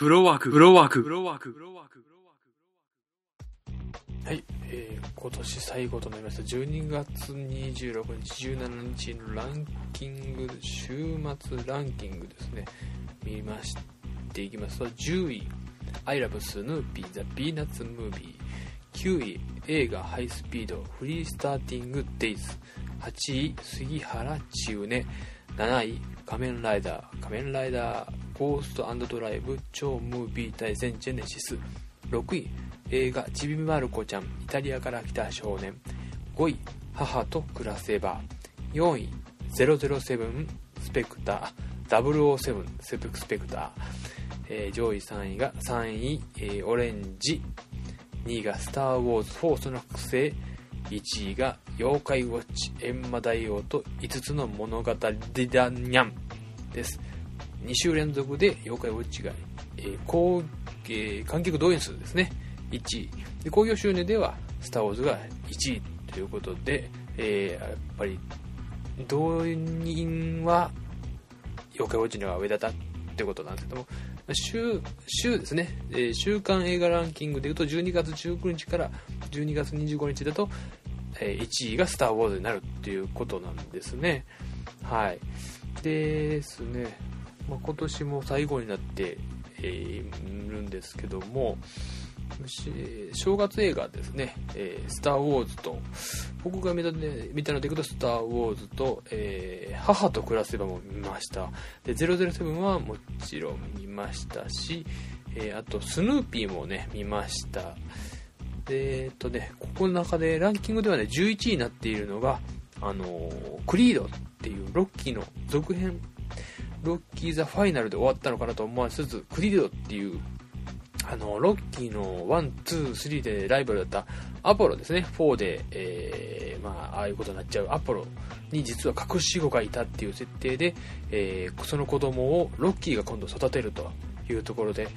フロワーク、フロワーク、フロワーク、フロワーク。フローワークはい、えー、今年最後となりました。12月26日17日のランキング週末ランキングですね。見ましていきますと10位「I love Snoopy The Peanuts Movie」9位映画ハイスピードフリースターティングデイズ。8位杉原千畝。7位仮面ライダー。仮面ライダーゴーストドライブ超ムービー対戦ジェネシス。6位映画ちびまる子ちゃんイタリアから来た少年。5位母と暮らせば。4位007スペクター。007スペクスペクター、えー、上位3位が3位、えー、オレンジ。2位がスター・ウォーズフォースの惑星1位が妖怪ウォッチ閻魔大王と5つの物語ディダニャンです。2週連続で妖怪ウォッチが、えー、高、えー、観客動員数ですね。1位。で興行収入では「スター・ウォーズ」が1位ということで、えー、やっぱり動員は妖怪ウォッチの方が上だったってことなんですけども週週ですね、えー、週間映画ランキングでいうと12月19日から12月25日だと、えー、1位が「スター・ウォーズ」になるっていうことなんですね。はい。ですね、まあ、今年も最後になって、えー、るんですけども正月映画ですね、えー、スター・ウォーズと、僕が見た,、ね、見たのでいくと、スター・ウォーズと、えー、母と暮らせばも見ました。で、007はもちろん見ましたし、えー、あと、スヌーピーもね、見ました。で、えっとね、ここの中でランキングではね、11位になっているのが、あの、クリードっていうロッキーの続編、ロッキー・ザ・ファイナルで終わったのかなと思わせず、クリードっていうあの、ロッキーの1、2、3でライバルだったアポロですね、4で、えー、まあ、ああいうことになっちゃうアポロに実は隠し子がいたっていう設定で、えー、その子供をロッキーが今度育てると。いうところで、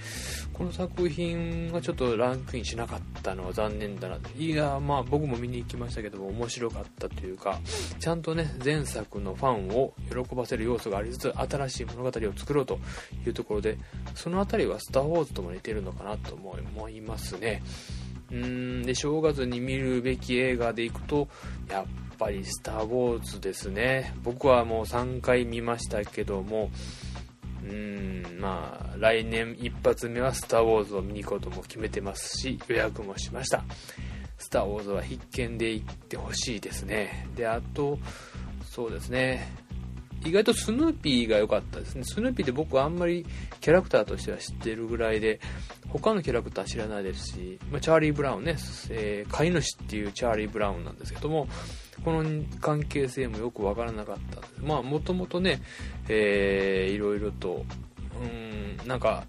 この作品はちょっとランクインしなかったのは残念だな。いや、まあ僕も見に行きましたけども面白かったというか、ちゃんとね、前作のファンを喜ばせる要素がありつつ、新しい物語を作ろうというところで、そのあたりはスター・ウォーズとも似てるのかなと思いますね。うーん、で、正月に見るべき映画でいくと、やっぱりスター・ウォーズですね。僕はもう3回見ましたけども、うんまあ来年一発目は「スター・ウォーズ」を見に行こうとも決めてますし予約もしました「スター・ウォーズ」は必見で行ってほしいですね。であとそうですね。意外とスヌーピーが良かったですね。スヌーピーって僕はあんまりキャラクターとしては知ってるぐらいで他のキャラクター知らないですし、まあ、チャーリー・ブラウンね、えー、飼い主っていうチャーリー・ブラウンなんですけどもこの関係性もよくわからなかったまあもともとね、えー、いろいろとうんなんか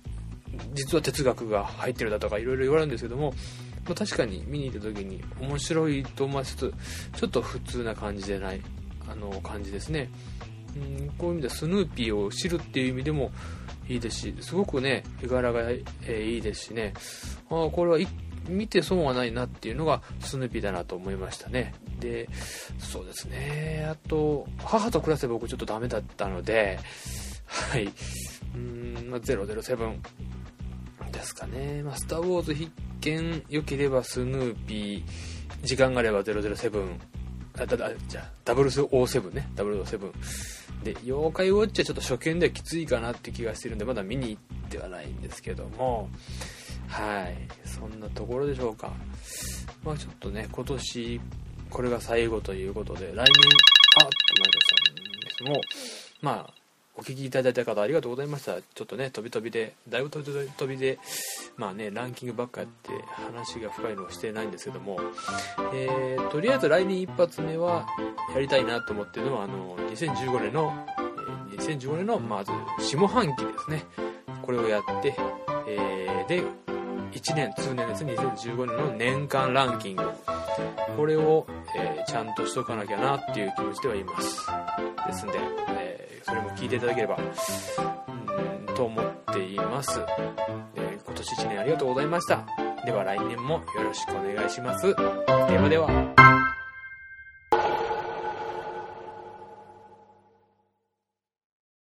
実は哲学が入ってるだとかいろいろ言われるんですけども、まあ、確かに見に行った時に面白いと思わせつつちょっと普通な感じでないあの感じですね。うんこういう意味ではスヌーピーを知るっていう意味でもいいですしすごくね絵柄が、えー、いいですしね。あこれは見て損はないなっていうのがスヌーピーだなと思いましたね。でそうですね。あと母と暮らせば僕ちょっとダメだったのではい。うーん、まあ、007ですかね、まあ、スター・ウォーズ必見良ければスヌーピー時間があれば007あだだじゃあ007ね。007で妖怪ウォッチはちょっと初見ではきついかなって気がしてるんでまだ見に行ってはないんですけども。はいそんなところでしょうかまあちょっとね今年これが最後ということで、来年、あっとなりましたんですも、まあ、お聞きいただいた方ありがとうございました。ちょっとね、飛び飛びで、だいぶ飛び飛びで、まあね、ランキングばっかやって話が深いのはしてないんですけども、えー、とりあえず来年一発目はやりたいなと思ってるのは、あの、2015年の、えー、2015年のまず下半期ですね。これをやって、えー、で、1年、通年ですね、2015年の年間ランキング。これを、えー、ちゃんとしとかなきゃなっていう気持ちではいます。ですんで、えー、それも聞いていただければ、うん、と思っています、え、今年1年ありがとうございました。では来年もよろしくお願いします。ではでは。